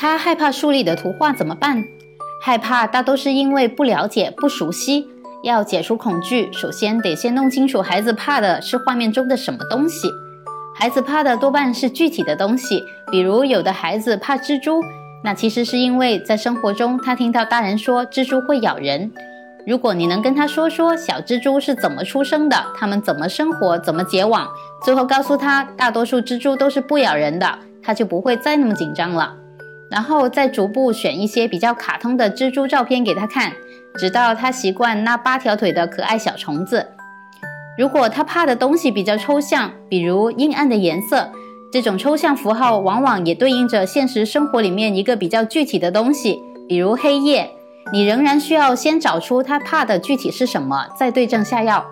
他害怕书里的图画怎么办？害怕大都是因为不了解、不熟悉。要解除恐惧，首先得先弄清楚孩子怕的是画面中的什么东西。孩子怕的多半是具体的东西，比如有的孩子怕蜘蛛，那其实是因为在生活中他听到大人说蜘蛛会咬人。如果你能跟他说说小蜘蛛是怎么出生的，它们怎么生活，怎么结网，最后告诉他大多数蜘蛛都是不咬人的，他就不会再那么紧张了。然后再逐步选一些比较卡通的蜘蛛照片给他看，直到他习惯那八条腿的可爱小虫子。如果他怕的东西比较抽象，比如阴暗的颜色，这种抽象符号往往也对应着现实生活里面一个比较具体的东西，比如黑夜。你仍然需要先找出他怕的具体是什么，再对症下药。